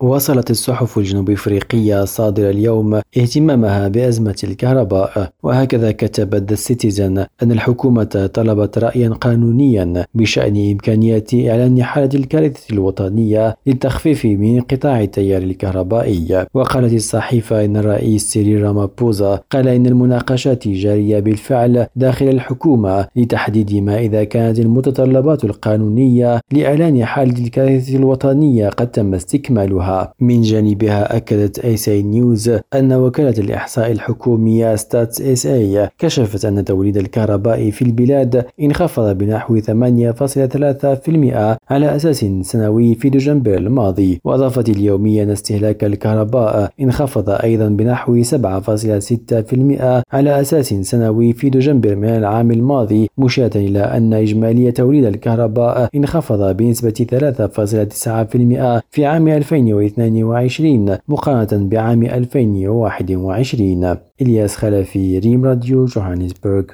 واصلت الصحف الجنوب إفريقية الصادره اليوم اهتمامها بأزمة الكهرباء. وهكذا كتبت The Citizen أن الحكومة طلبت رايا قانونيا بشأن امكانيه إعلان حالة الكارثة الوطنية للتخفيف من انقطاع التيار الكهربائي. وقالت الصحيفة إن الرئيس سيريل رامافوزا قال إن المناقشات جارية بالفعل داخل الحكومة لتحديد ما إذا كانت المتطلبات القانونية لإعلان حالة الكارثة الوطنية قد تم استكمالها. من جانبها أكدت اي سي نيوز أن وكالة الإحصاء الحكومية Stats SA كشفت أن توليد الكهرباء في البلاد انخفض بنحو 8.3% على أساس سنوي في دجنبر الماضي وأضافت اليومية أن استهلاك الكهرباء انخفض أيضا بنحو 7.6% على أساس سنوي في دجنبر من العام الماضي مشيرة إلى أن إجمالي توليد الكهرباء انخفض بنسبة 3.9% في عام 2000 2022 مقارنة بعام 2021 إلياس خلفي ريم راديو جوهانسبرغ.